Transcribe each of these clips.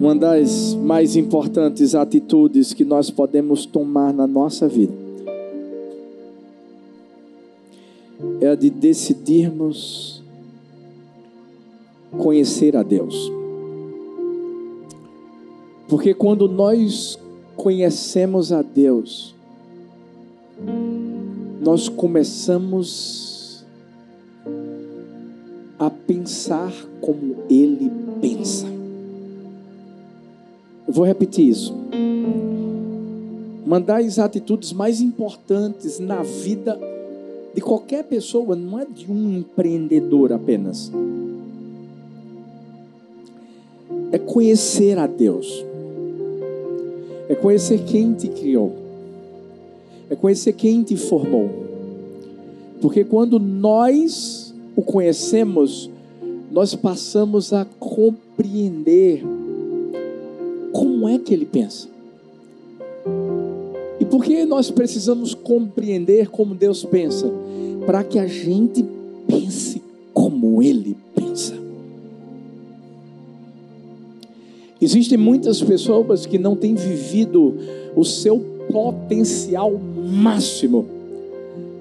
uma das mais importantes atitudes que nós podemos tomar na nossa vida é a de decidirmos conhecer a Deus. Porque quando nós conhecemos a Deus, nós começamos a pensar como Ele pensa. Eu vou repetir isso. Uma das atitudes mais importantes na vida de qualquer pessoa não é de um empreendedor apenas. É conhecer a Deus. É conhecer quem te criou. É conhecer quem te formou. Porque quando nós o conhecemos, nós passamos a compreender como é que ele pensa. E por que nós precisamos compreender como Deus pensa? Para que a gente pense como ele pensa. Existem muitas pessoas que não têm vivido o seu potencial máximo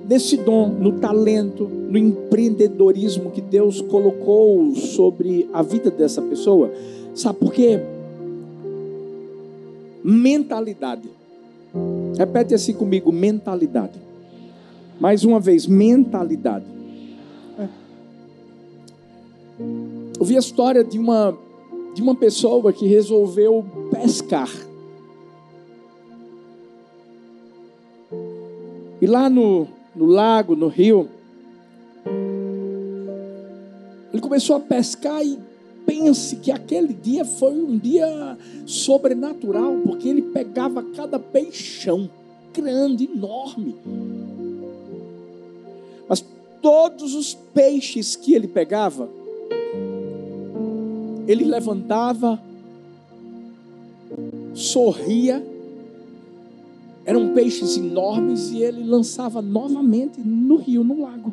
nesse dom, no talento, no empreendedorismo que Deus colocou sobre a vida dessa pessoa. Sabe por quê? Mentalidade. Repete assim comigo: mentalidade. Mais uma vez, mentalidade. É. Eu vi a história de uma de uma pessoa que resolveu pescar. E lá no, no lago, no rio, ele começou a pescar e pense que aquele dia foi um dia sobrenatural, porque ele pegava cada peixão grande, enorme. Mas todos os peixes que ele pegava, ele levantava, sorria, eram peixes enormes e ele lançava novamente no rio, no lago.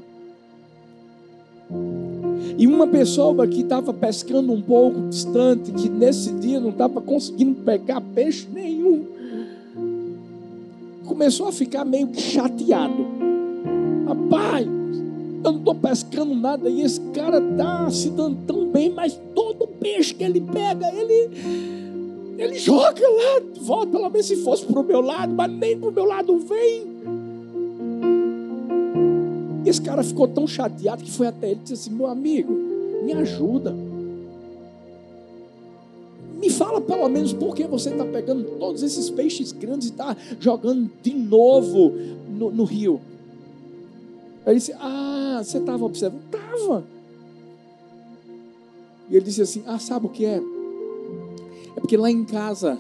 E uma pessoa que estava pescando um pouco distante, que nesse dia não estava conseguindo pegar peixe nenhum, começou a ficar meio chateado. Rapaz, eu não estou pescando nada e esse cara está se dando tão bem, mas todo peixe que ele pega, ele, ele joga lá, volta, pelo menos se fosse para o meu lado, mas nem para o meu lado vem. Esse cara ficou tão chateado que foi até ele e disse assim: Meu amigo, me ajuda. Me fala pelo menos por que você está pegando todos esses peixes grandes e está jogando de novo no, no rio. Aí ele disse: Ah, você estava observando? Estava. E ele disse assim: Ah, sabe o que é? É porque lá em casa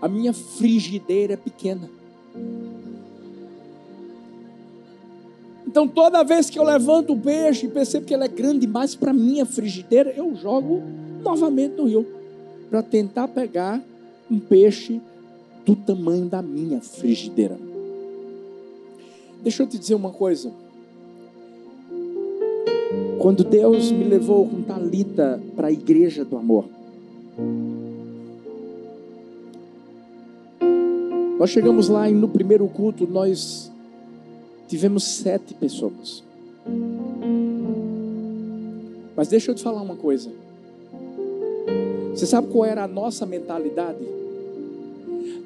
a minha frigideira é pequena. Então toda vez que eu levanto o peixe e percebo que ele é grande demais para minha frigideira, eu jogo novamente no rio para tentar pegar um peixe do tamanho da minha frigideira. Deixa eu te dizer uma coisa. Quando Deus me levou com Talita para a igreja do amor, nós chegamos lá e no primeiro culto nós tivemos sete pessoas. Mas deixa eu te falar uma coisa. Você sabe qual era a nossa mentalidade?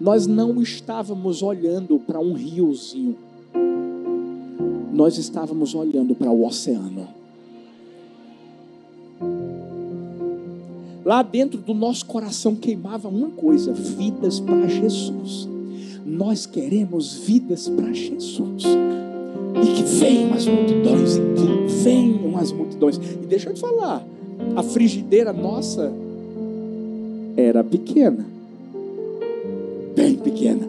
Nós não estávamos olhando para um riozinho. Nós estávamos olhando para o oceano. Lá dentro do nosso coração queimava uma coisa: vidas para Jesus. Nós queremos vidas para Jesus. E que venham as multidões, e que venham as multidões. E deixa eu te falar, a frigideira nossa era pequena. Bem pequena.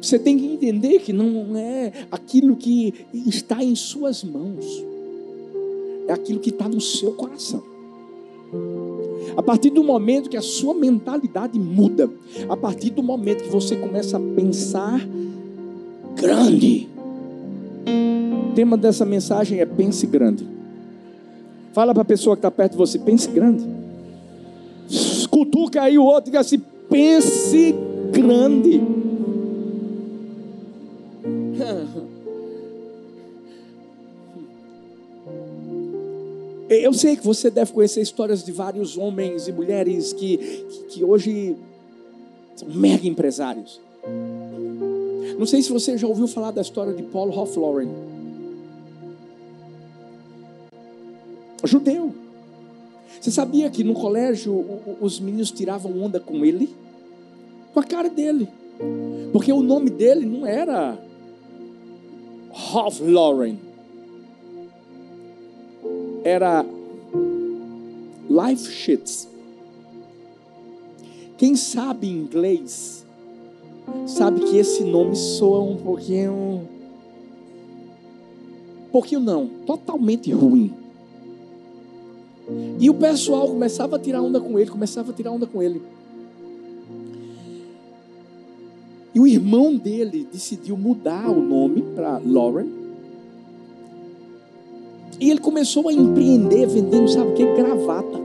Você tem que entender que não é aquilo que está em suas mãos é aquilo que está no seu coração. A partir do momento que a sua mentalidade muda, a partir do momento que você começa a pensar grande. O tema dessa mensagem é pense grande. Fala para a pessoa que está perto de você, pense grande. Cutuca aí o outro e diga assim: pense grande. Eu sei que você deve conhecer histórias de vários homens e mulheres que, que, que hoje são mega empresários. Não sei se você já ouviu falar da história de Paul Hoflauren. Judeu. Você sabia que no colégio os meninos tiravam onda com ele? Com a cara dele. Porque o nome dele não era Hoflauren era life shits. Quem sabe inglês sabe que esse nome soa um pouquinho. Pouquinho não, totalmente ruim. E o pessoal começava a tirar onda com ele, começava a tirar onda com ele. E o irmão dele decidiu mudar o nome para Lauren. E ele começou a empreender vendendo, sabe o que? Gravata.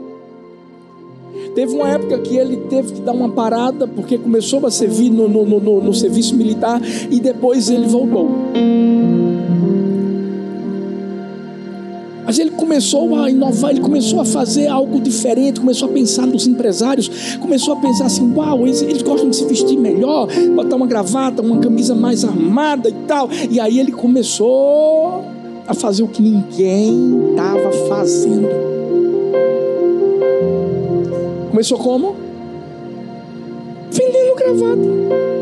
Teve uma época que ele teve que dar uma parada, porque começou a servir no, no, no, no serviço militar e depois ele voltou. Mas ele começou a inovar, ele começou a fazer algo diferente, começou a pensar nos empresários, começou a pensar assim: uau, eles, eles, gostam de se vestir melhor, botar uma gravata, uma camisa mais armada e tal. E aí ele começou a fazer o que ninguém estava fazendo. Começou como? Vendendo gravata.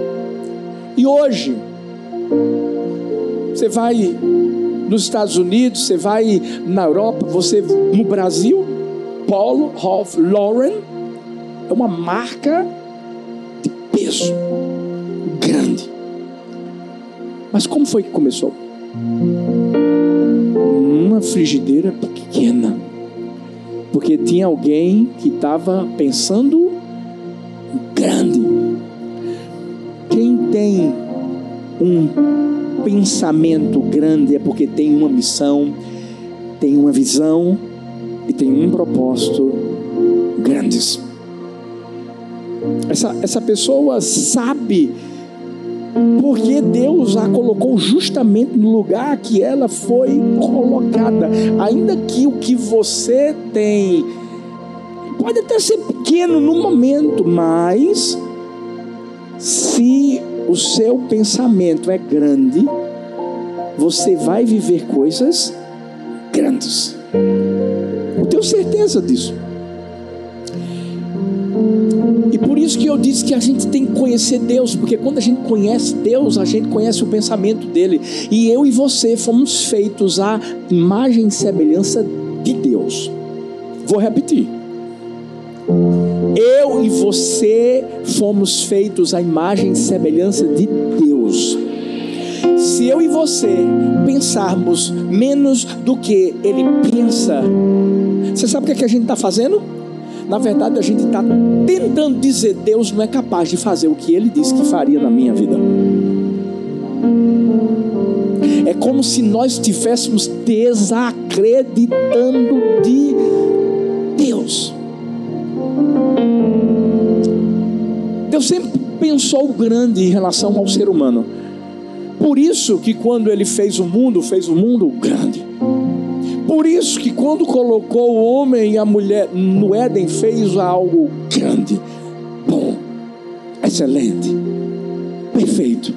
E hoje, você vai nos Estados Unidos, você vai na Europa, você no Brasil, Paulo Hoff Lauren é uma marca de peso grande. Mas como foi que começou? Uma frigideira pequena, porque tinha alguém que estava pensando grande. Quem tem um pensamento grande é porque tem uma missão, tem uma visão e tem um propósito grandes. Essa, essa pessoa sabe porque Deus a colocou justamente no lugar que ela foi colocada. Ainda que o que você tem pode até ser pequeno no momento, mas se o seu pensamento é grande, você vai viver coisas grandes. Eu tenho certeza disso. Isso que eu disse que a gente tem que conhecer Deus, porque quando a gente conhece Deus, a gente conhece o pensamento dele. E eu e você fomos feitos à imagem e semelhança de Deus. Vou repetir. Eu e você fomos feitos à imagem e semelhança de Deus. Se eu e você pensarmos menos do que Ele pensa, você sabe o que, é que a gente está fazendo? Na verdade, a gente está tentando dizer: Deus não é capaz de fazer o que Ele disse que faria na minha vida. É como se nós estivéssemos desacreditando de Deus. Deus sempre pensou grande em relação ao ser humano. Por isso que quando ele fez o mundo, fez o mundo grande. Por isso que quando colocou o homem e a mulher no Éden, fez algo grande, bom, excelente, perfeito.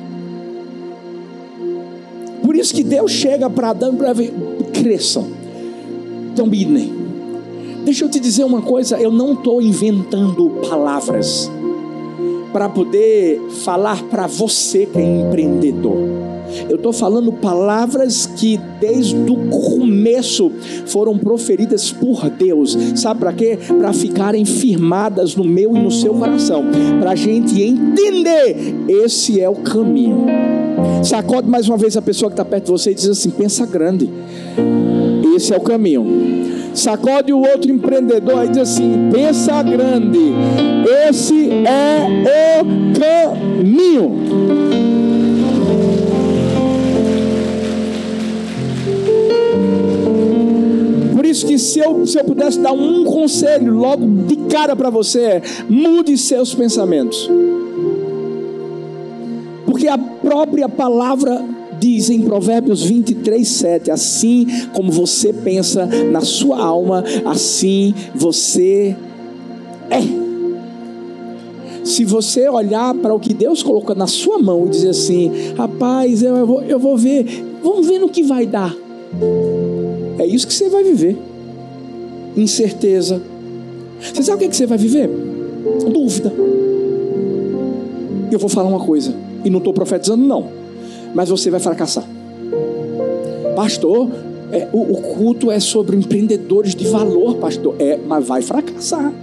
Por isso que Deus chega para Adão e para cresçam, dominem. Deixa eu te dizer uma coisa, eu não estou inventando palavras para poder falar para você que é empreendedor. Eu estou falando palavras que desde o começo foram proferidas por Deus. Sabe para quê? Para ficarem firmadas no meu e no seu coração. Para a gente entender: esse é o caminho. Sacode mais uma vez a pessoa que está perto de você e diz assim: pensa grande. Esse é o caminho. Sacode o outro empreendedor e diz assim: pensa grande. Esse é o caminho. isso que se eu, se eu pudesse dar um conselho logo de cara para você é mude seus pensamentos. Porque a própria palavra diz em Provérbios 23, 7: Assim como você pensa na sua alma, assim você é. Se você olhar para o que Deus colocou na sua mão e dizer assim, rapaz, eu vou, eu vou ver, vamos ver no que vai dar. É isso que você vai viver. Incerteza. Você sabe o que, você vai viver? Dúvida. Eu vou falar uma coisa, e não estou profetizando, não, mas você vai fracassar. Pastor, é, o, o culto é sobre empreendedores de valor, pastor. É, mas vai fracassar.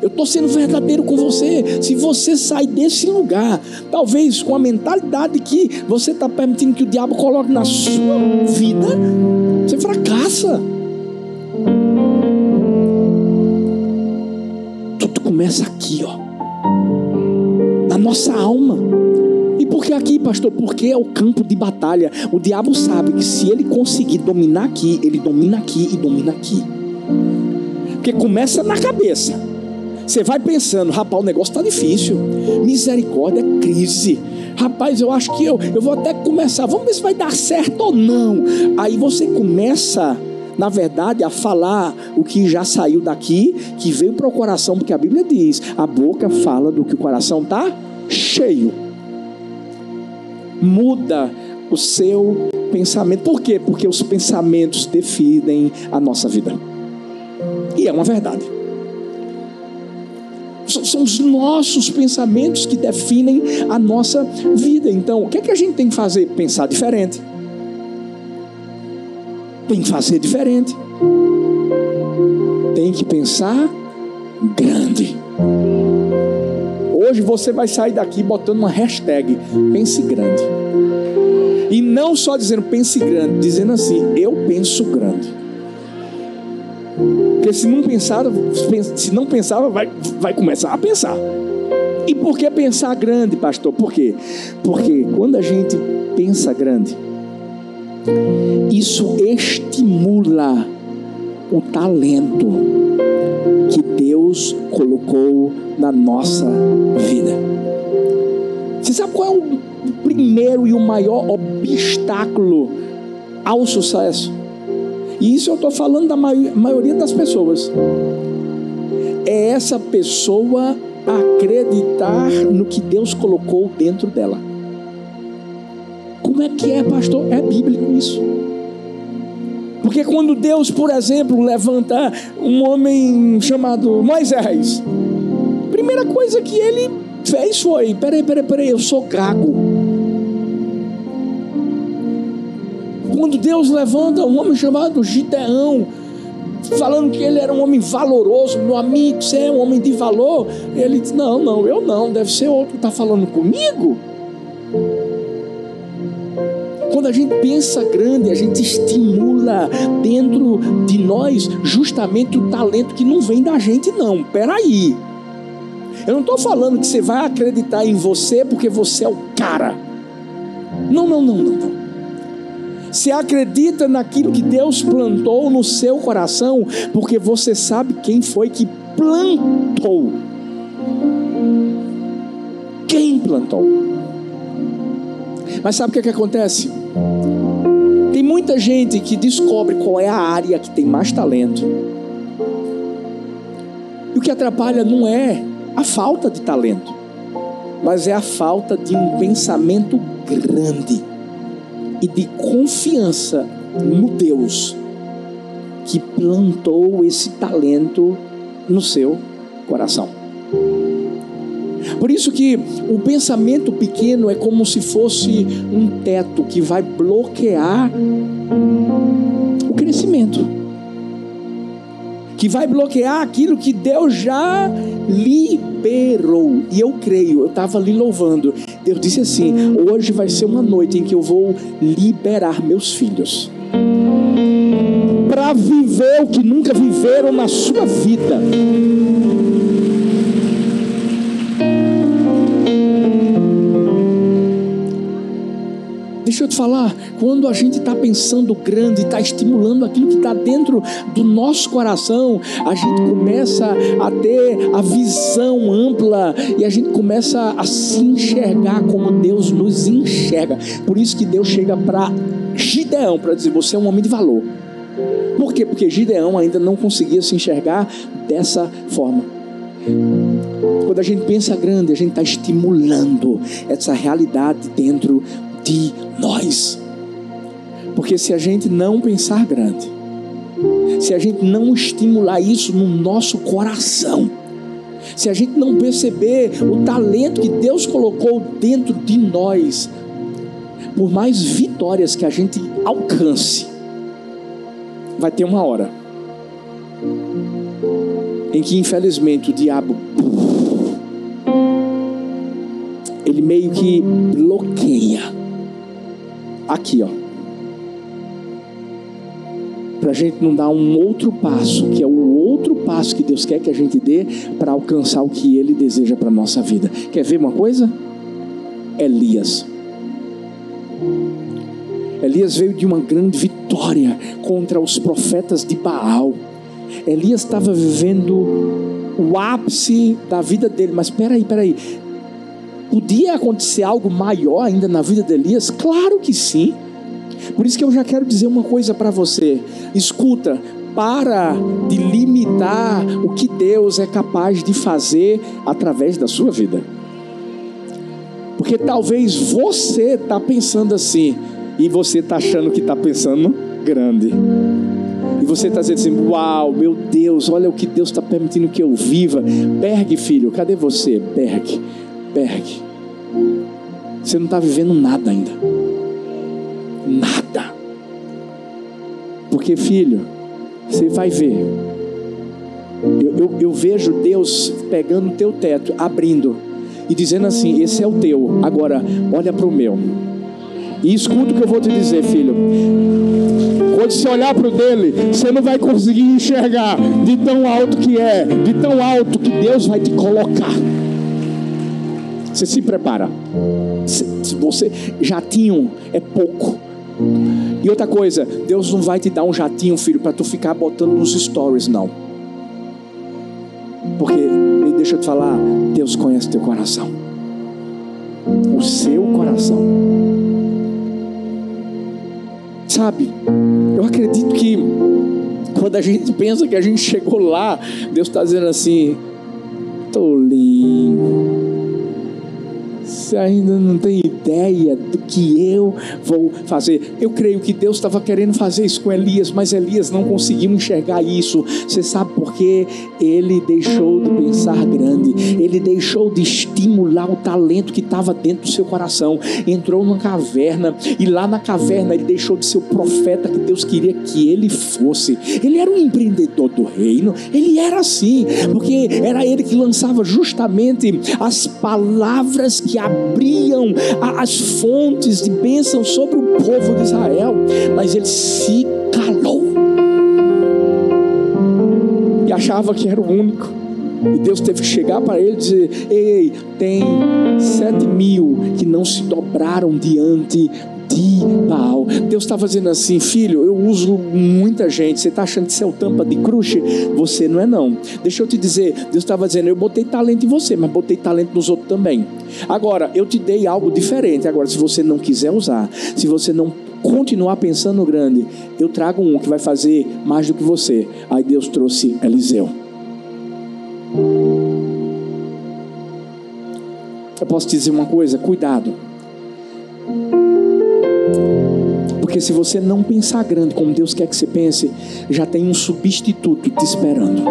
Eu estou sendo verdadeiro com você. Se você sai desse lugar, talvez com a mentalidade que você está permitindo que o diabo coloque na sua vida, você fracassa. Tudo começa aqui, ó, na nossa alma. Por que aqui, pastor? Porque é o campo de batalha. O diabo sabe que se ele conseguir dominar aqui, ele domina aqui e domina aqui. Porque começa na cabeça. Você vai pensando, rapaz, o negócio está difícil. Misericórdia, crise. Rapaz, eu acho que eu, eu vou até começar. Vamos ver se vai dar certo ou não. Aí você começa, na verdade, a falar o que já saiu daqui, que veio para o coração, porque a Bíblia diz: a boca fala do que o coração está cheio. Muda o seu pensamento. Por quê? Porque os pensamentos definem a nossa vida. E é uma verdade são os nossos pensamentos que definem a nossa vida. Então, o que é que a gente tem que fazer? Pensar diferente. Tem que fazer diferente. Tem que pensar grande. Hoje você vai sair daqui botando uma hashtag pense grande. E não só dizendo pense grande, dizendo assim, eu penso grande. Porque se não se não pensava, vai, vai começar a pensar. E por que pensar grande, pastor? Por quê? Porque quando a gente pensa grande, isso estimula o talento que Deus colocou na nossa vida. Você sabe qual é o primeiro e o maior obstáculo ao sucesso? E isso eu estou falando da maioria das pessoas. É essa pessoa acreditar no que Deus colocou dentro dela. Como é que é, pastor? É bíblico isso. Porque quando Deus, por exemplo, levanta um homem chamado Moisés, primeira coisa que ele fez foi: peraí, peraí, peraí, eu sou gago. Quando Deus levanta um homem chamado Gideão, falando que ele era um homem valoroso, meu amigo, você é um homem de valor. Ele diz: Não, não, eu não, deve ser outro que está falando comigo. Quando a gente pensa grande, a gente estimula dentro de nós justamente o talento que não vem da gente, não. Peraí. Eu não estou falando que você vai acreditar em você porque você é o cara. Não, não, não, não, não. Você acredita naquilo que Deus plantou no seu coração, porque você sabe quem foi que plantou. Quem plantou? Mas sabe o que, é que acontece? Tem muita gente que descobre qual é a área que tem mais talento. E o que atrapalha não é a falta de talento, mas é a falta de um pensamento grande e de confiança no Deus que plantou esse talento no seu coração. Por isso que o pensamento pequeno é como se fosse um teto que vai bloquear o crescimento que vai bloquear aquilo que Deus já liberou. E eu creio, eu estava ali louvando. Deus disse assim: hoje vai ser uma noite em que eu vou liberar meus filhos para viver o que nunca viveram na sua vida. Deixa eu te falar, quando a gente está pensando grande, está estimulando aquilo que está dentro do nosso coração, a gente começa a ter a visão ampla e a gente começa a se enxergar como Deus nos enxerga. Por isso que Deus chega para Gideão para dizer: Você é um homem de valor. Por quê? Porque Gideão ainda não conseguia se enxergar dessa forma. Quando a gente pensa grande, a gente está estimulando essa realidade dentro de nós. Porque se a gente não pensar grande, se a gente não estimular isso no nosso coração, se a gente não perceber o talento que Deus colocou dentro de nós, por mais vitórias que a gente alcance, vai ter uma hora em que infelizmente o diabo ele meio que bloqueia aqui, ó. Para a gente não dar um outro passo, que é o outro passo que Deus quer que a gente dê para alcançar o que Ele deseja para a nossa vida. Quer ver uma coisa? Elias. Elias veio de uma grande vitória contra os profetas de Baal. Elias estava vivendo o ápice da vida dele, mas peraí, peraí. Podia acontecer algo maior ainda na vida de Elias? Claro que sim. Por isso que eu já quero dizer uma coisa para você. Escuta, para de limitar o que Deus é capaz de fazer através da sua vida. Porque talvez você está pensando assim, e você está achando que está pensando grande. E você está dizendo assim: Uau, meu Deus, olha o que Deus está permitindo que eu viva. Berg, filho, cadê você? Berg, Berg. Você não está vivendo nada ainda. Nada. Porque, filho, você vai ver. Eu, eu, eu vejo Deus pegando o teu teto, abrindo e dizendo assim: Esse é o teu. Agora, olha para o meu. E escuta o que eu vou te dizer, filho. Quando você olhar para o dele, você não vai conseguir enxergar de tão alto que é, de tão alto que Deus vai te colocar. Você se prepara. Se você jatinho é pouco. E outra coisa, Deus não vai te dar um jatinho, filho, para tu ficar botando nos stories, não. Porque, deixa eu te falar, Deus conhece teu coração. O seu coração. Sabe, eu acredito que quando a gente pensa que a gente chegou lá, Deus está dizendo assim: tolinho você ainda não tem ideia do que eu vou fazer. Eu creio que Deus estava querendo fazer isso com Elias, mas Elias não conseguiu enxergar isso. Você sabe por quê? Ele deixou de pensar grande, ele deixou de estimular o talento que estava dentro do seu coração. Entrou numa caverna e lá na caverna ele deixou de ser o profeta que Deus queria que ele fosse. Ele era um empreendedor do reino, ele era assim, porque era ele que lançava justamente as palavras que abriam as fontes de bênção sobre o povo de Israel, mas ele se calou e achava que era o único. E Deus teve que chegar para ele e dizer: Ei, tem sete mil que não se dobraram diante de Baal. Deus está fazendo assim, filho, eu uso muita gente. Você está achando que você é o tampa de crush? Você não é não. Deixa eu te dizer, Deus estava dizendo, eu botei talento em você, mas botei talento nos outros também. Agora, eu te dei algo diferente. Agora, se você não quiser usar, se você não continuar pensando grande, eu trago um que vai fazer mais do que você. Aí Deus trouxe Eliseu. Eu posso te dizer uma coisa, cuidado. Porque se você não pensar grande como Deus quer que você pense, já tem um substituto te esperando.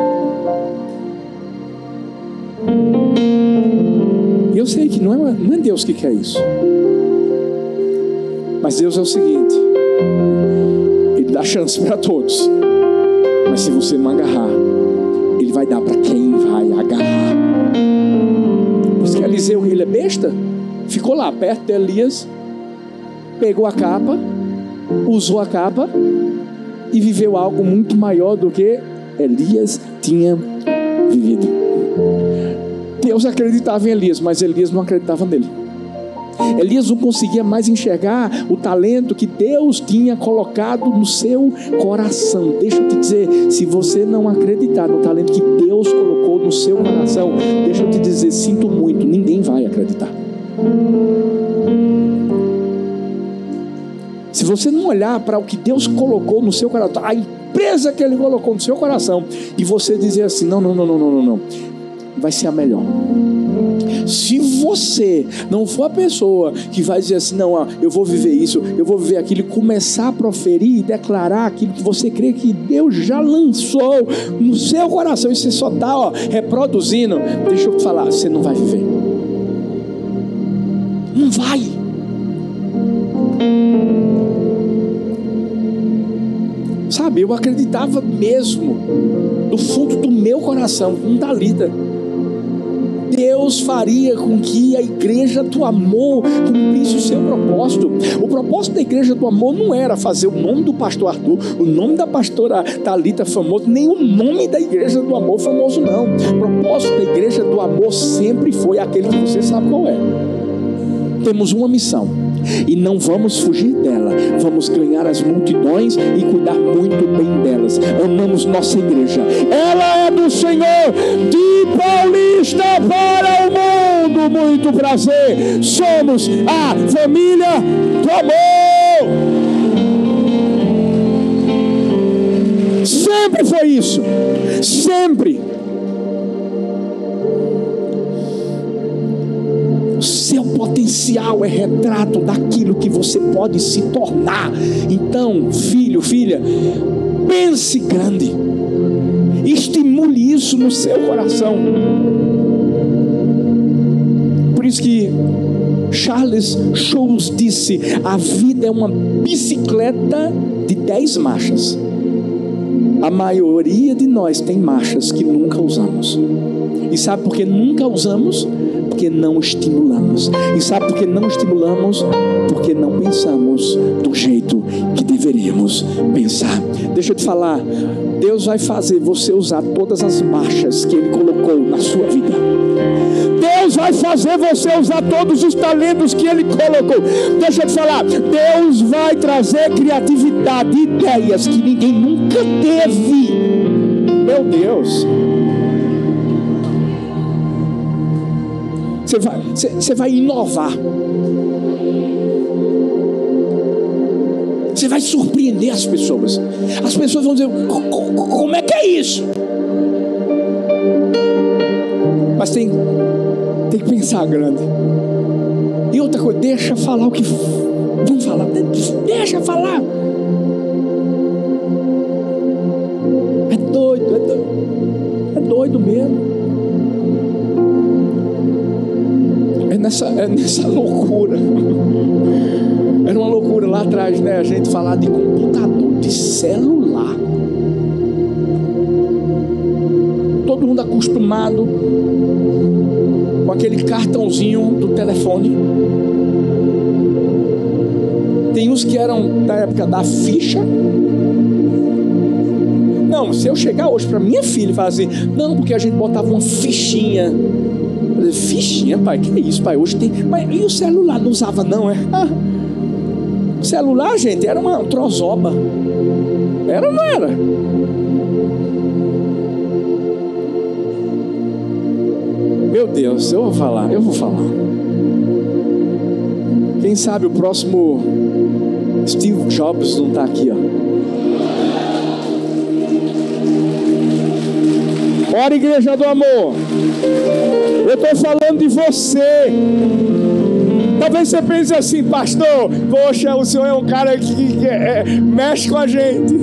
E eu sei que não é, não é Deus que quer isso. Mas Deus é o seguinte: Ele dá chance para todos. Mas se você não agarrar, Ele vai dar para quem vai agarrar. Por isso que Eliseu, ele é besta, ficou lá perto de Elias, pegou a capa usou a capa e viveu algo muito maior do que Elias tinha vivido. Deus acreditava em Elias, mas Elias não acreditava nele. Elias não conseguia mais enxergar o talento que Deus tinha colocado no seu coração. Deixa eu te dizer, se você não acreditar no talento que Deus colocou no seu coração, deixa eu te dizer, sinto muito, ninguém vai acreditar. Se você não olhar para o que Deus colocou no seu coração, a empresa que Ele colocou no seu coração, e você dizer assim: não, não, não, não, não, não, não, vai ser a melhor. Se você não for a pessoa que vai dizer assim, não, ó, eu vou viver isso, eu vou viver aquilo, e começar a proferir e declarar aquilo que você crê que Deus já lançou no seu coração, e você só está reproduzindo, deixa eu te falar, você não vai viver. Não vai. Sabe, eu acreditava mesmo, do fundo do meu coração, com Dalida Deus faria com que a igreja do amor cumprisse o seu propósito. O propósito da igreja do amor não era fazer o nome do pastor Arthur, o nome da pastora Talita famoso, nem o nome da igreja do amor famoso, não. O propósito da igreja do amor sempre foi aquele que você sabe qual é. Temos uma missão e não vamos fugir dela. Vamos ganhar as multidões e cuidar muito bem delas. Amamos nossa igreja. Ela é do Senhor, de Paulista para o mundo. Muito prazer. Somos a família do amor. Sempre foi isso. Sempre. Seu potencial é retrato daquilo que você pode se tornar. Então, filho, filha, pense grande. Estimule isso no seu coração. Por isso que Charles Schulz disse: a vida é uma bicicleta de dez marchas. A maioria de nós tem marchas que nunca usamos. E sabe por que nunca usamos? Porque não estimulamos. E sabe por que não estimulamos? Porque não pensamos do jeito que deveríamos pensar. Deixa eu te falar, Deus vai fazer você usar todas as marchas que Ele colocou na sua vida. Deus vai fazer você usar todos os talentos que Ele colocou. Deixa eu te falar, Deus vai trazer criatividade, ideias que ninguém nunca teve. Meu Deus. Você vai, você, você vai inovar. Você vai surpreender as pessoas. As pessoas vão dizer: como é que é isso? Mas tem, tem que pensar grande. E outra coisa, deixa falar o que vão falar. Deixa falar. É doido, é doido. É doido mesmo. Nessa, é nessa loucura. Era uma loucura lá atrás, né? A gente falar de computador, de celular. Todo mundo acostumado com aquele cartãozinho do telefone. Tem uns que eram da época da ficha. Não, se eu chegar hoje para minha filha e falar assim, não, porque a gente botava uma fichinha Fichinha, pai, que é isso, pai? Hoje tem. Mas e o celular? Não usava, não, é? Ah, celular, gente, era uma trozoba. Era ou não era? Meu Deus, eu vou falar, eu vou falar. Quem sabe o próximo Steve Jobs não está aqui, ó. Ora, igreja do amor. Eu estou falando de você. Talvez você pense assim, pastor, poxa, o senhor é um cara que, que é, mexe com a gente.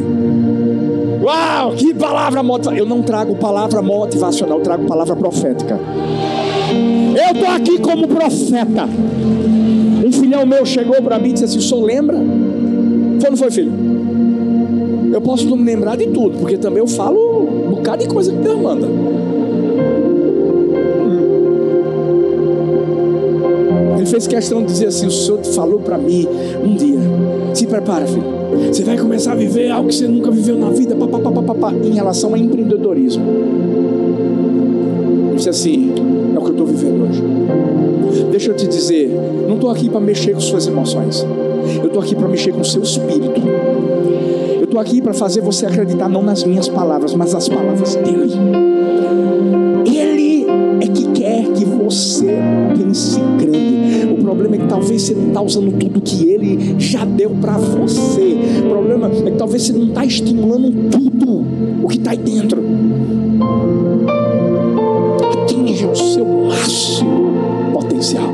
Uau, que palavra motivacional. Eu não trago palavra motivacional, eu trago palavra profética. Eu estou aqui como profeta. Um filhão meu chegou para mim e disse assim: o senhor lembra? Foi não foi, filho? Eu posso não me lembrar de tudo, porque também eu falo um bocado de coisa que Deus manda. Ele fez questão de dizer assim: o Senhor falou para mim um dia: se prepara, filho. Você vai começar a viver algo que você nunca viveu na vida, papapá, em relação a empreendedorismo. Ele disse assim: é o que eu estou vivendo hoje. Deixa eu te dizer, não estou aqui para mexer com suas emoções. Eu estou aqui para mexer com o seu espírito. Eu estou aqui para fazer você acreditar não nas minhas palavras, mas nas palavras dele. Ele é que quer que você pense grande. Problema é que talvez você não está usando tudo que ele já deu para você. O problema é que talvez você não está estimulando tudo o que está aí dentro. Atinja o seu máximo potencial.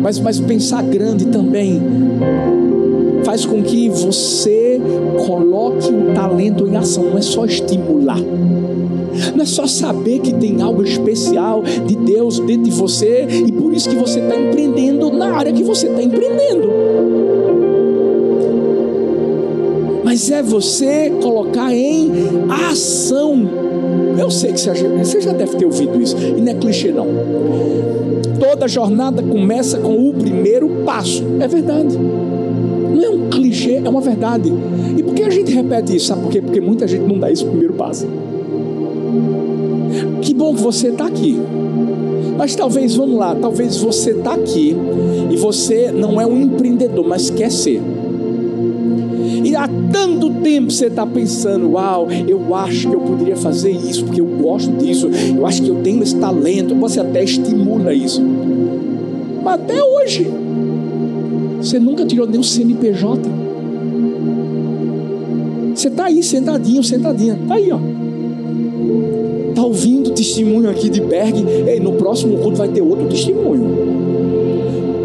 Mas, mas pensar grande também faz com que você coloque o talento em ação, não é só estimular. Não é só saber que tem algo especial de Deus dentro de você e por isso que você está empreendendo na área que você está empreendendo. Mas é você colocar em ação. Eu sei que você já deve ter ouvido isso, e não é clichê não. Toda jornada começa com o primeiro passo. É verdade. Não é um clichê, é uma verdade. A gente repete isso? Sabe por quê? Porque muita gente não dá esse primeiro passo. Que bom que você está aqui. Mas talvez, vamos lá, talvez você está aqui e você não é um empreendedor, mas quer ser. E há tanto tempo você está pensando, uau, eu acho que eu poderia fazer isso, porque eu gosto disso, eu acho que eu tenho esse talento, você até estimula isso. Mas até hoje, você nunca tirou nem o CNPJ. Você está aí sentadinho, sentadinha, está aí, ó está ouvindo testemunho aqui de Berg, ei, no próximo culto vai ter outro testemunho.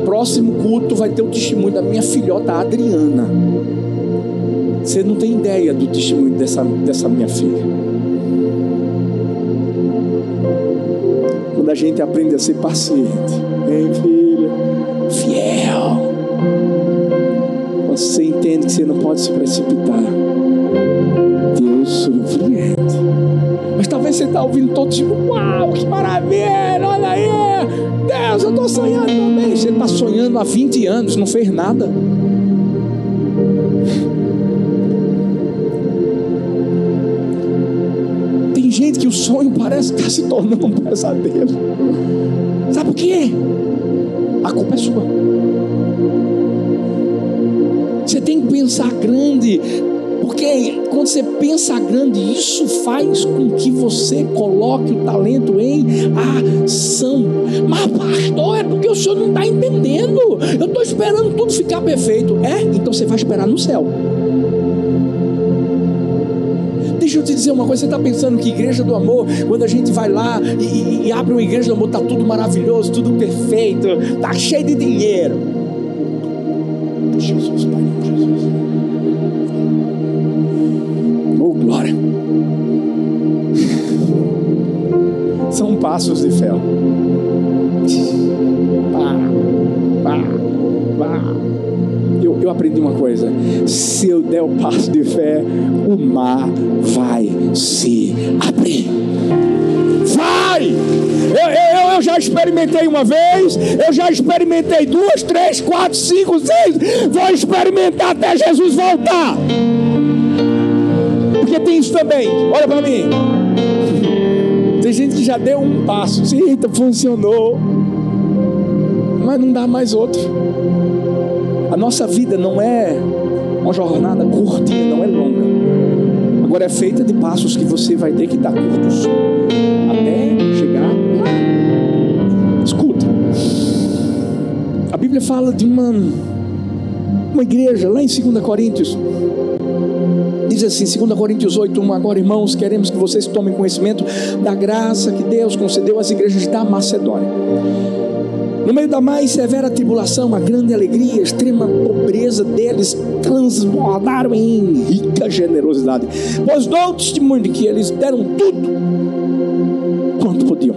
Próximo culto vai ter o testemunho da minha filhota Adriana. Você não tem ideia do testemunho dessa, dessa minha filha. Quando a gente aprende a ser paciente, hein, filha? Fiel. Você entende que você não pode se precipitar, Surpreende. Mas talvez você está ouvindo todo tipo, uau, que maravilha, olha aí, Deus, eu estou sonhando também. Você está sonhando há 20 anos, não fez nada. Tem gente que o sonho parece que está se tornando um pesadelo. Sabe por quê? A culpa é sua. Você tem que pensar grande. Porque quando você pensa grande, isso faz com que você coloque o talento em ação. Mas, pastor, é porque o senhor não está entendendo. Eu estou esperando tudo ficar perfeito. É? Então você vai esperar no céu. Deixa eu te dizer uma coisa, você está pensando que igreja do amor, quando a gente vai lá e, e, abre uma igreja do amor, está tudo maravilhoso, tudo perfeito, está cheio de dinheiro. Passos de fé. Pá, pá, pá. Eu, eu aprendi uma coisa: se eu der o passo de fé, o mar vai se abrir. Vai! Eu, eu, eu, já experimentei uma vez, eu já experimentei duas, três, quatro, cinco, seis. Vou experimentar até Jesus voltar. Porque tem isso também. Olha para mim. Tem gente que já deu um passo. Eita, funcionou. Mas não dá mais outro. A nossa vida não é uma jornada curtinha, não é longa. Agora é feita de passos que você vai ter que dar curtos até chegar lá. Escuta. A Bíblia fala de uma uma igreja lá em 2 Coríntios. Diz assim, 2 Coríntios 8, 1, agora irmãos, queremos que vocês tomem conhecimento da graça que Deus concedeu às igrejas da Macedônia. No meio da mais severa tribulação, a grande alegria, a extrema pobreza deles transbordaram em rica generosidade. Pois dou testemunho de que eles deram tudo quanto podiam,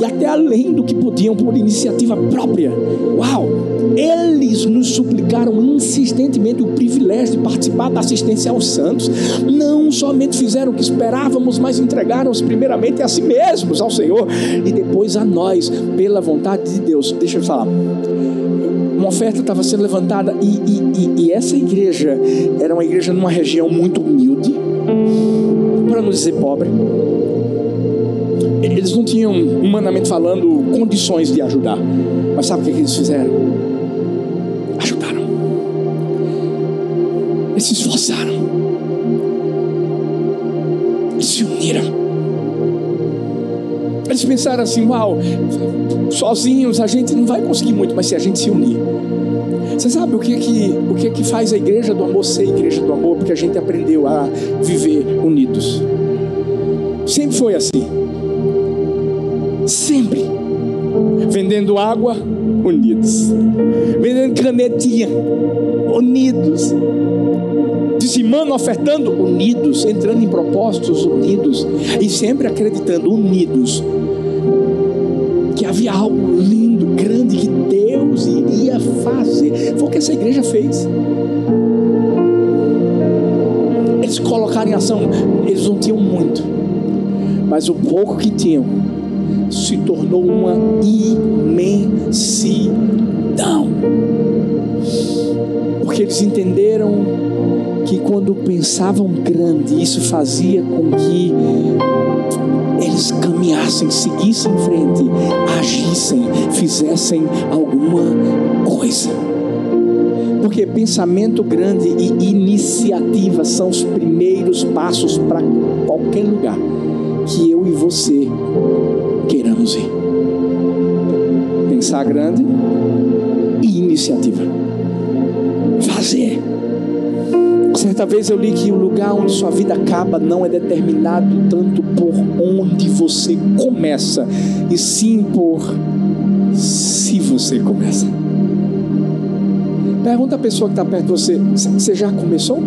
e até além do que podiam por iniciativa própria. Uau! Eles nos suplicaram insistentemente o privilégio de participar da assistência aos santos. Não somente fizeram o que esperávamos, mas entregaram-se primeiramente a si mesmos, ao Senhor, e depois a nós, pela vontade de Deus. Deixa eu falar uma oferta estava sendo levantada e, e, e, e, essa igreja era uma igreja numa região muito humilde, para não dizer pobre. Eles não tinham, humanamente falando, condições de ajudar. Mas sabe o que, eles fizeram? Ajudaram. Eles se esforçaram. Eles se uniram. Eles pensaram assim: uau, sozinhos a gente não vai conseguir muito, mas se a gente se unir. Você sabe o que que, o que que faz a igreja do amor ser igreja do amor? Porque a gente aprendeu a viver unidos. Sempre foi assim. Sempre. Vendendo água, unidos. Vendendo canetinha, unidos. Dizimando, ofertando, unidos. Entrando em propósitos, unidos. E sempre acreditando, unidos. Que havia algo lindo, grande, que Deus iria fazer. Foi o que essa igreja fez. Eles colocaram em ação, eles não tinham muito, mas o pouco que tinham se tornou uma imensidão. Porque eles entenderam que quando pensavam grande, isso fazia com que eles caminhassem, seguissem em frente, agissem, fizessem alguma coisa. Porque pensamento grande e iniciativa são os primeiros passos para qualquer lugar que eu e você queiramos ir. Pensar grande e iniciativa. Fazer. Certa vez eu li que o lugar onde sua vida acaba não é determinado tanto por onde você começa, e sim por se você começa. Pergunta a pessoa que está perto de você: você já começou?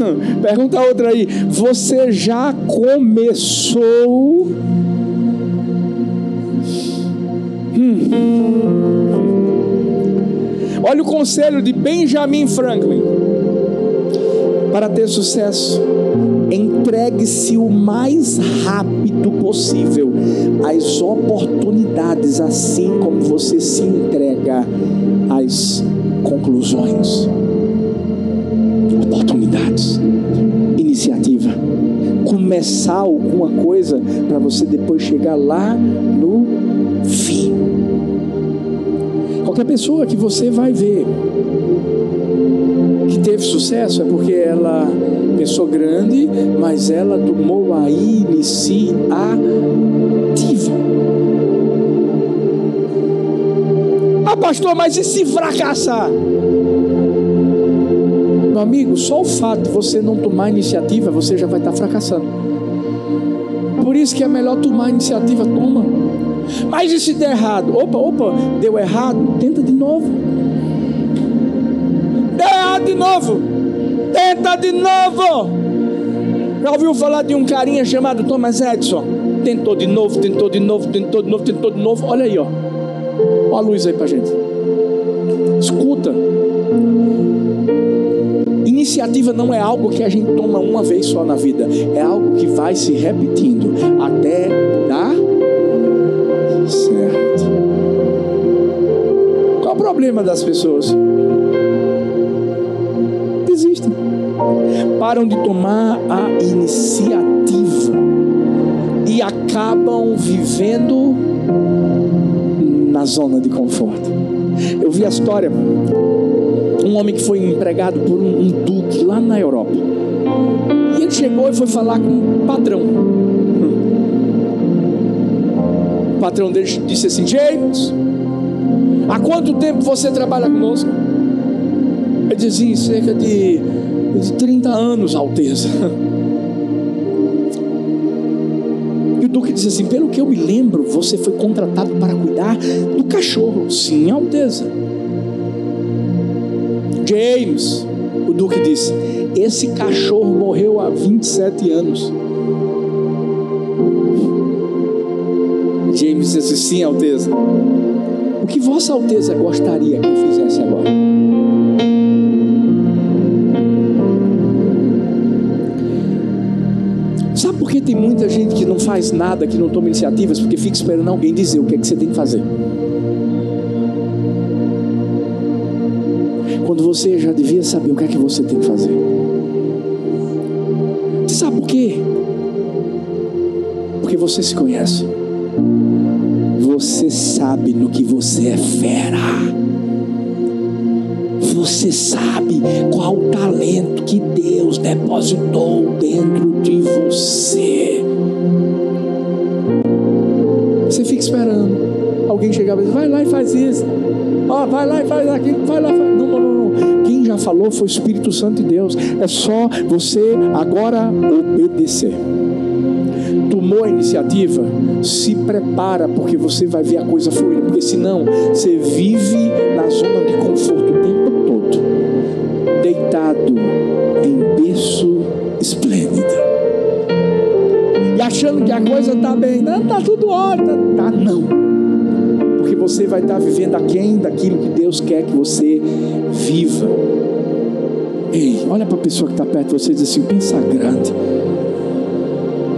Pergunta outra aí: você já começou? Hum. Olha o conselho de Benjamin Franklin. Para ter sucesso, entregue-se o mais rápido possível às oportunidades, assim como você se entrega às conclusões. Começar alguma coisa para você depois chegar lá no fim. Qualquer pessoa que você vai ver que teve sucesso é porque ela pensou grande, mas ela tomou a iniciativa. Ah, pastor, mas e se fracassar? Meu amigo, só o fato de você não tomar iniciativa, você já vai estar fracassando. Por isso que é melhor tomar iniciativa, toma. Mas e se der errado? Opa, opa, deu errado, tenta de novo. Deu errado de novo. Tenta de novo. Já ouviu falar de um carinha chamado Thomas Edison? Tentou de novo, tentou de novo, tentou de novo, tentou de novo. Olha aí, ó. Olha a luz aí pra gente. Escuta. Iniciativa não é algo que a gente toma uma vez só na vida. É algo que vai se repetindo até dar certo. Qual o problema das pessoas? Desistem. Param de tomar a iniciativa e acabam vivendo na zona de conforto. Eu vi a história um homem que foi empregado por um, um lá na Europa. E ele chegou e foi falar com o patrão. O patrão dele disse assim: James, há quanto tempo você trabalha conosco? Ele dizia: cerca de, de 30 anos, Alteza. E o Duque disse assim: pelo que eu me lembro, você foi contratado para cuidar do cachorro. Sim, Alteza. James, Duque disse: esse cachorro morreu há 27 anos. James disse assim: sim, Alteza. O que Vossa Alteza gostaria que eu fizesse agora? Sabe por que tem muita gente que não faz nada, que não toma iniciativas? Porque fica esperando alguém dizer o que é que você tem que fazer. Você já devia saber o que é que você tem que fazer. Você sabe por quê? Porque você se conhece. Você sabe no que você é fera. Você sabe qual o talento que Deus depositou dentro de você. Você fica esperando alguém chegar e dizer, vai lá e faz isso. Ó, oh, vai lá e faz aquilo, vai lá. Faz... falou foi o Espírito Santo de Deus. É só você agora obedecer. Tomou a iniciativa? Se prepara, porque você vai ver a coisa fluir. Porque senão você vive na zona de conforto o tempo todo, deitado em berço esplêndido. E achando que a coisa está bem, não, está tudo ótimo, tá, tá não você vai estar vivendo aquém daquilo que Deus quer que você viva. Ei, olha para a pessoa que está perto de você e diz assim: pensa grande.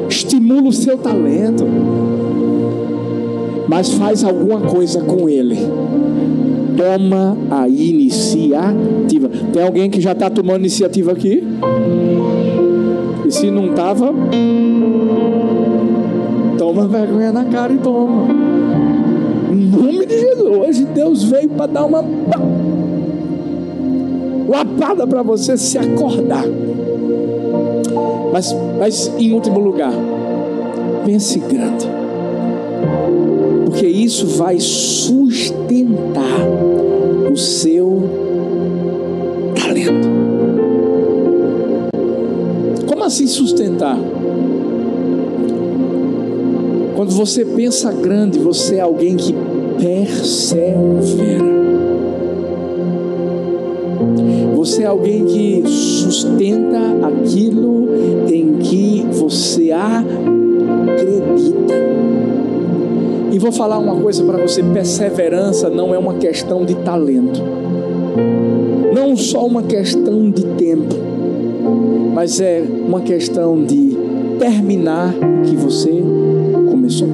Estimula o seu talento. Mas faz alguma coisa com ele. Toma a iniciativa. Tem alguém que já está tomando iniciativa aqui? E se não estava, toma vergonha na cara e toma nome de Jesus. Hoje Deus veio para dar uma lapada para você se acordar. Mas, mas em último lugar, pense grande. Porque isso vai sustentar o seu talento. Como assim sustentar? Quando você pensa grande, você é alguém que persevera. Você é alguém que sustenta aquilo em que você acredita. E vou falar uma coisa para você: perseverança não é uma questão de talento, não só uma questão de tempo, mas é uma questão de terminar o que você começou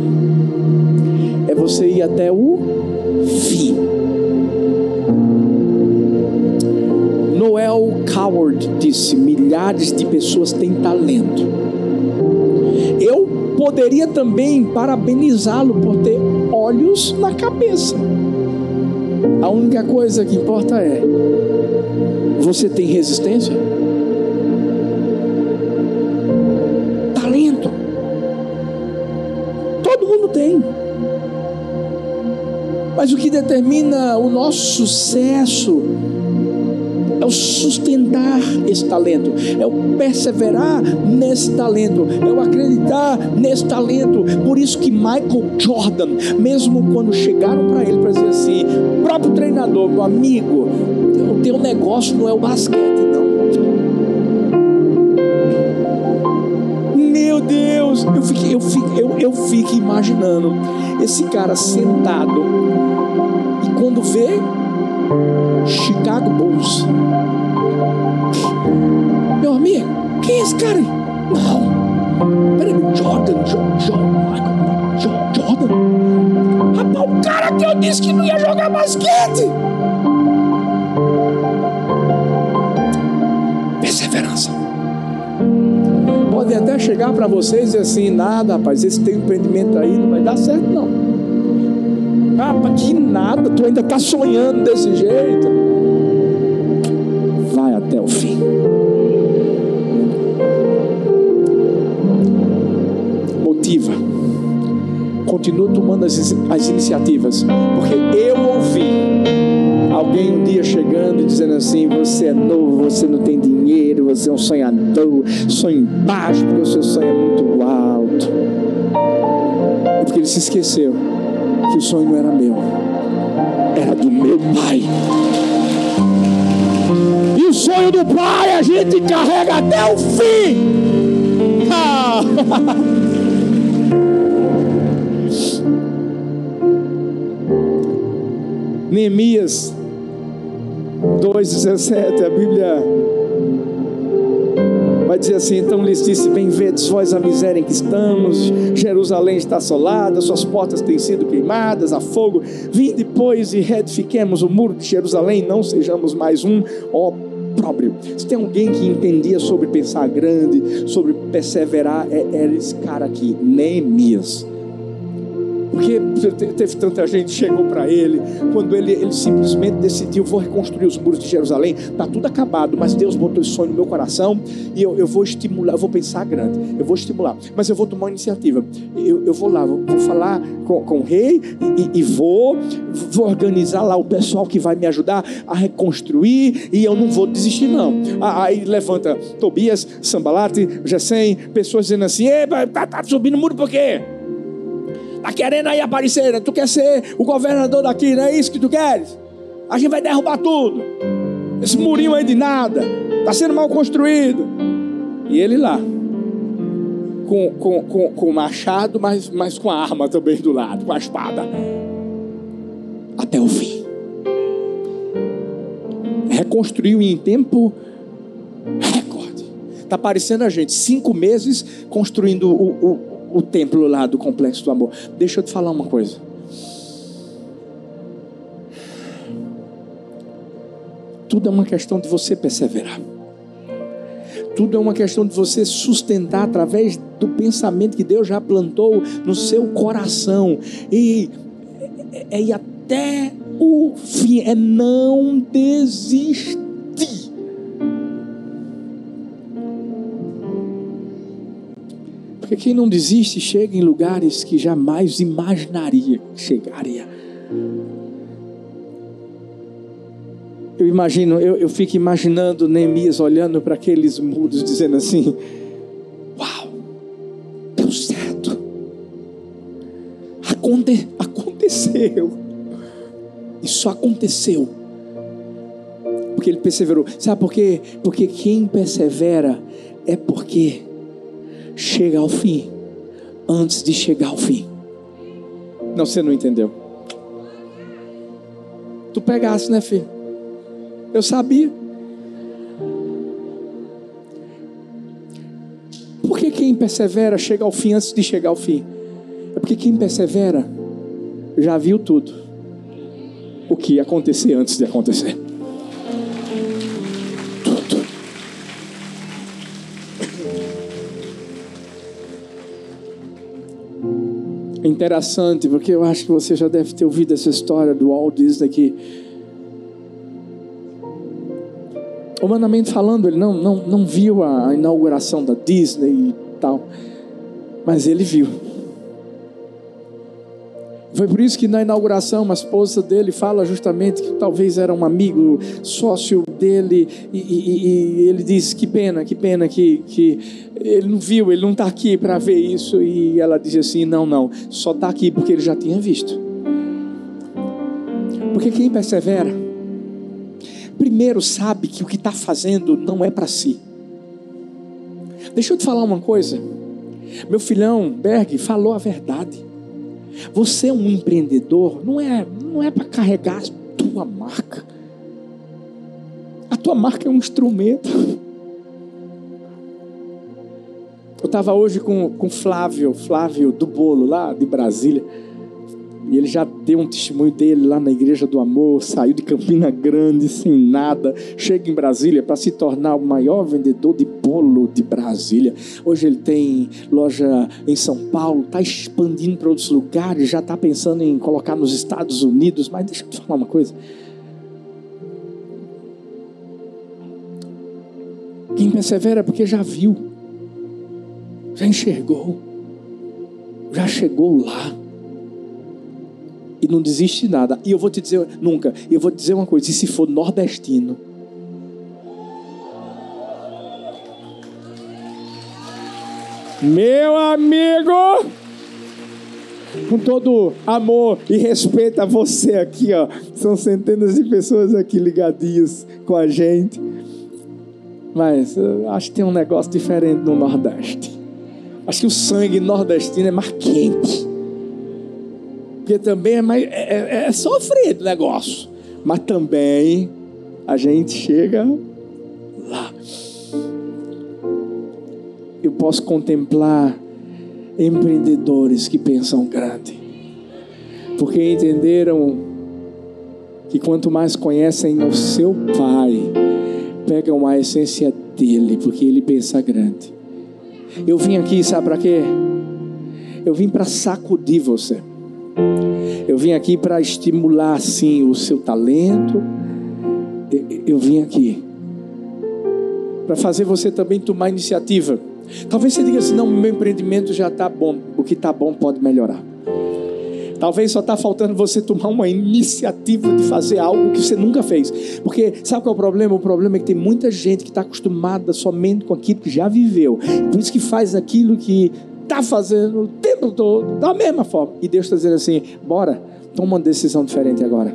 é você ir até o milhares de pessoas têm talento. Eu poderia também parabenizá-lo por ter olhos na cabeça. A única coisa que importa é: você tem resistência? Talento. Todo mundo tem. Mas o que determina o nosso sucesso é o sustentar esse talento, é o perseverar nesse talento, é o acreditar nesse talento. Por isso que Michael Jordan, mesmo quando chegaram para ele para dizer assim, o próprio treinador, meu amigo, o teu negócio não é o basquete, não. Meu Deus, eu fico, eu fico, eu, eu fico imaginando esse cara sentado quando vê Chicago Bulls. Meu amigo, quem é esse cara? Não. Peraí, Jordan, Jordan, Jordan. Rapaz, o cara que eu disse que não ia jogar basquete. Perseverança. Pode até chegar para vocês e assim: nada, rapaz, esse teu empreendimento aí não vai dar certo, não. Ah, que nada, tu ainda está sonhando desse jeito. Vai até o fim. Motiva. Continua tomando as, as iniciativas. Porque eu ouvi alguém um dia chegando e dizendo assim: Você é novo, você não tem dinheiro, você é um sonhador, sonho baixo, porque o seu sonho é muito alto. É porque ele se esqueceu que o sonho não era meu, era do meu pai. E o sonho do pai a gente carrega até o fim. Ah. Neemias 2,17, a Bíblia vai dizer assim: então lhes disse: Bem vedes vós a miséria em que estamos, Jerusalém está assolada, suas portas têm sido queimadas a fogo. Vim depois e reedifiquemos o muro de Jerusalém, não sejamos mais um, ó próprio. Se tem alguém que entendia sobre pensar grande, sobre perseverar, é, era esse cara aqui, Neemias. Porque teve tanta gente chegou para ele, quando ele, ele simplesmente decidiu: vou reconstruir os muros de Jerusalém, está tudo acabado, mas Deus botou esse sonho no meu coração e eu, eu vou estimular, eu vou pensar grande, eu vou estimular, mas eu vou tomar uma iniciativa. Eu, eu vou lá, vou, vou falar com, com, o rei e, e, vou, vou organizar lá o pessoal que vai me ajudar a reconstruir e eu não vou desistir, não. Aí levanta Tobias, Sambalate, Gesem, pessoas dizendo assim: está tá subindo o muro por quê? Está querendo aí aparecer, né? tu quer ser o governador daqui, não é isso que tu queres? A gente vai derrubar tudo. Esse murinho aí de nada, está sendo mal construído. E ele lá, com, com, com, com o machado, mas, mas com a arma também do lado, com a espada. Até o fim. Reconstruiu em tempo recorde. Está parecendo a gente, cinco meses construindo o, o o templo lá do complexo do amor. Deixa eu te falar uma coisa. Tudo é uma questão de você perseverar. Tudo é uma questão de você sustentar através do pensamento que Deus já plantou no seu coração. E é, é ir até o fim, é não desistir. Porque quem não desiste chega em lugares que jamais imaginaria que chegaria. Eu imagino, eu, eu fico imaginando Neemias olhando para aqueles muros, dizendo assim: Uau, deu certo. Aconte, aconteceu. Isso aconteceu. Porque ele perseverou. Sabe por quê? Porque quem persevera é porque chega ao fim antes de chegar ao fim. Não, você não entendeu. Tu pegasse, né, filho? Eu sabia. Por que quem persevera chega ao fim antes de chegar ao fim? É porque quem persevera já viu tudo. O que ia acontecer antes de acontecer. Interessante, porque eu acho que você já deve ter ouvido essa história do Walt Disney que, humanamente falando, ele não, não, não viu a inauguração da Disney e tal, mas ele viu. Foi por isso que na inauguração a esposa dele fala justamente que talvez era um amigo, sócio dele, e, e, e ele diz: Que pena, que pena que, que ele não viu, ele não está aqui para ver isso. E ela diz assim: Não, não, só está aqui porque ele já tinha visto. Porque quem persevera, primeiro sabe que o que está fazendo não é para si. Deixa eu te falar uma coisa. Meu filhão Berg falou a verdade. Você é um empreendedor, não é, não é para carregar a tua marca. A tua marca é um instrumento. Eu estava hoje com, com Flávio, Flávio do Bolo, lá de Brasília. E ele já deu um testemunho dele lá na Igreja do Amor, saiu de Campina Grande sem nada, chega em Brasília para se tornar o maior vendedor de bolo de Brasília. Hoje ele tem loja em São Paulo, está expandindo para outros lugares, já está pensando em colocar nos Estados Unidos. Mas deixa eu te falar uma coisa. Quem persevera é porque já viu, já enxergou, já chegou lá e não desiste de nada. E eu vou te dizer, nunca, eu vou te dizer uma coisa: e se for nordestino, meu amigo, com todo amor e respeito a você aqui, ó, são centenas de pessoas aqui ligadinhos com a gente. Mas eu acho que tem um negócio diferente no Nordeste. Acho que o sangue nordestino é mais quente. Porque também é, mais, é, é, é sofrido o negócio. Mas também a gente chega lá. Eu posso contemplar empreendedores que pensam grande. Porque entenderam que quanto mais conhecem o seu pai, pegam a essência dele, porque ele pensa grande. Eu vim aqui, sabe para quê? Eu vim para sacudir você. Eu vim aqui para estimular assim o seu talento. Eu vim aqui para fazer você também tomar iniciativa. Talvez você diga assim: não, meu empreendimento já está bom. O que está bom pode melhorar. Talvez só está faltando você tomar uma iniciativa de fazer algo que você nunca fez. Porque sabe qual é o problema? O problema é que tem muita gente que está acostumada somente com aquilo que já viveu. Por isso que faz aquilo que está fazendo o tempo todo, da mesma forma. E Deus está dizendo assim: bora, toma uma decisão diferente agora.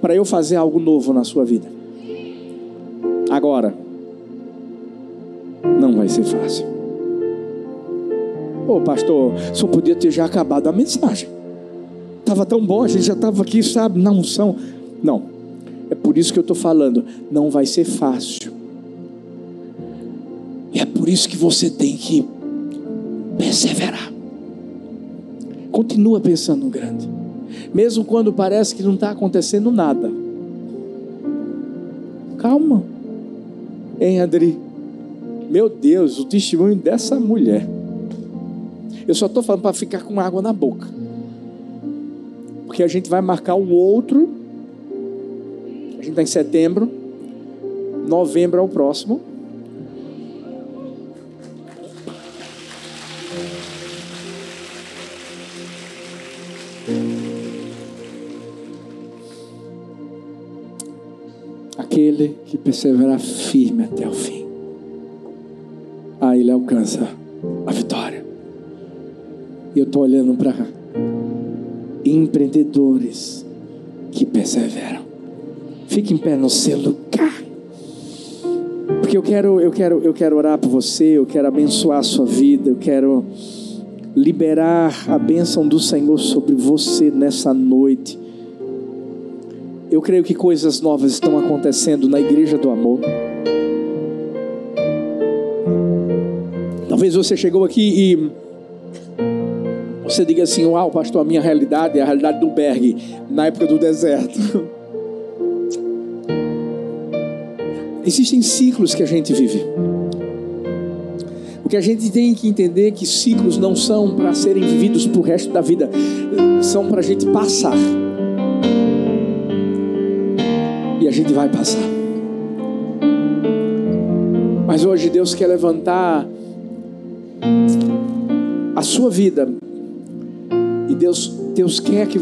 Para eu fazer algo novo na sua vida. Agora. Não vai ser fácil. Ô pastor, só podia ter já acabado a mensagem. Estava tão bom, a gente já estava aqui, sabe, na unção. Não, é por isso que eu estou falando. Não vai ser fácil. E é por isso que você tem que perseverar. Continua pensando no grande. Mesmo quando parece que não está acontecendo nada. Calma. Hein, Adri? Meu Deus, o testemunho dessa mulher. Eu só estou falando para ficar com água na boca. Porque a gente vai marcar um outro. A gente está em setembro. Novembro é o próximo. Aquele que perseverar firme até o fim aí ele alcança a vitória. E eu estou olhando para empreendedores que perseveram. Fique em pé no seu lugar. Porque eu quero, eu quero, eu quero orar por você, eu quero abençoar a sua vida, eu quero liberar a bênção do Senhor sobre você nessa noite. Eu creio que coisas novas estão acontecendo na igreja do amor. Talvez você chegou aqui e você diga assim: Uau, pastor, a minha realidade é a realidade do Berg, na época do deserto. Existem ciclos que a gente vive. O que a gente tem que entender é que ciclos não são para serem vividos para o resto da vida, são para a gente passar. Gente vai passar. Mas hoje Deus quer levantar a sua vida. E Deus, Deus quer que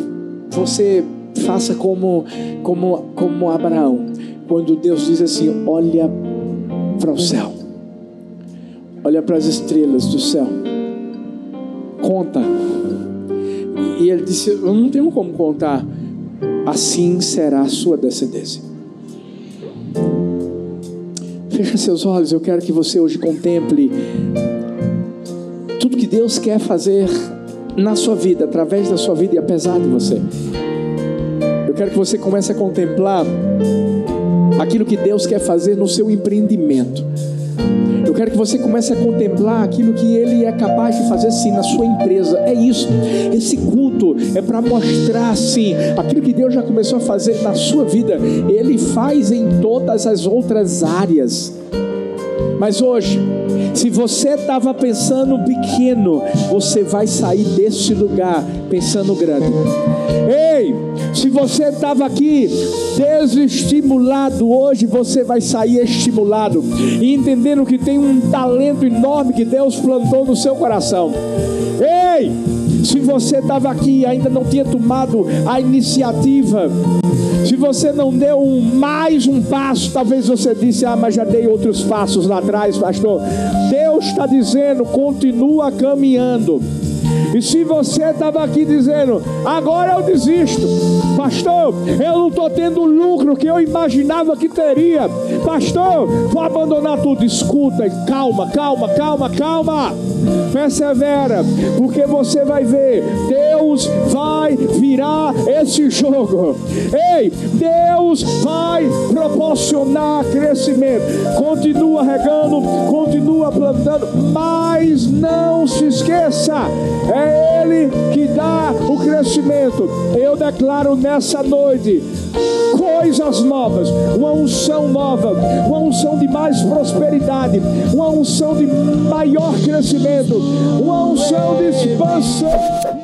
você faça como, como, como Abraão. Quando Deus diz assim: olha para o céu, olha para as estrelas do céu, conta. E ele disse: Eu não tenho como contar. Assim será a sua descendência. Fecha seus olhos, eu quero que você hoje contemple tudo que Deus quer fazer na sua vida, através da sua vida e apesar de você. Eu quero que você comece a contemplar aquilo que Deus quer fazer no seu empreendimento. Quero que você comece a contemplar aquilo que Ele é capaz de fazer sim na sua empresa. É isso. Esse culto é para mostrar sim aquilo que Deus já começou a fazer na sua vida. Ele faz em todas as outras áreas. Mas hoje, se você estava pensando pequeno, você vai sair desse lugar pensando grande. Ei, se você estava aqui desestimulado, hoje você vai sair estimulado e entendendo que tem um talento enorme que Deus plantou no seu coração. Ei, se você estava aqui e ainda não tinha tomado a iniciativa, se você não deu um, mais um passo, talvez você disse: Ah, mas já dei outros passos lá atrás, pastor. Deus está dizendo: continua caminhando. E se você estava aqui dizendo, agora eu desisto, pastor, eu não estou tendo o lucro que eu imaginava que teria, pastor, vou abandonar tudo. Escuta, calma, calma, calma, calma, persevera, porque você vai ver, Deus vai virar esse jogo. Ei, Deus vai proporcionar crescimento. Continua regando, continua plantando, mas não se esqueça é Ele que dá o crescimento. Eu declaro nessa noite coisas novas, uma unção nova, uma unção de mais prosperidade, uma unção de maior crescimento, uma unção de expansão.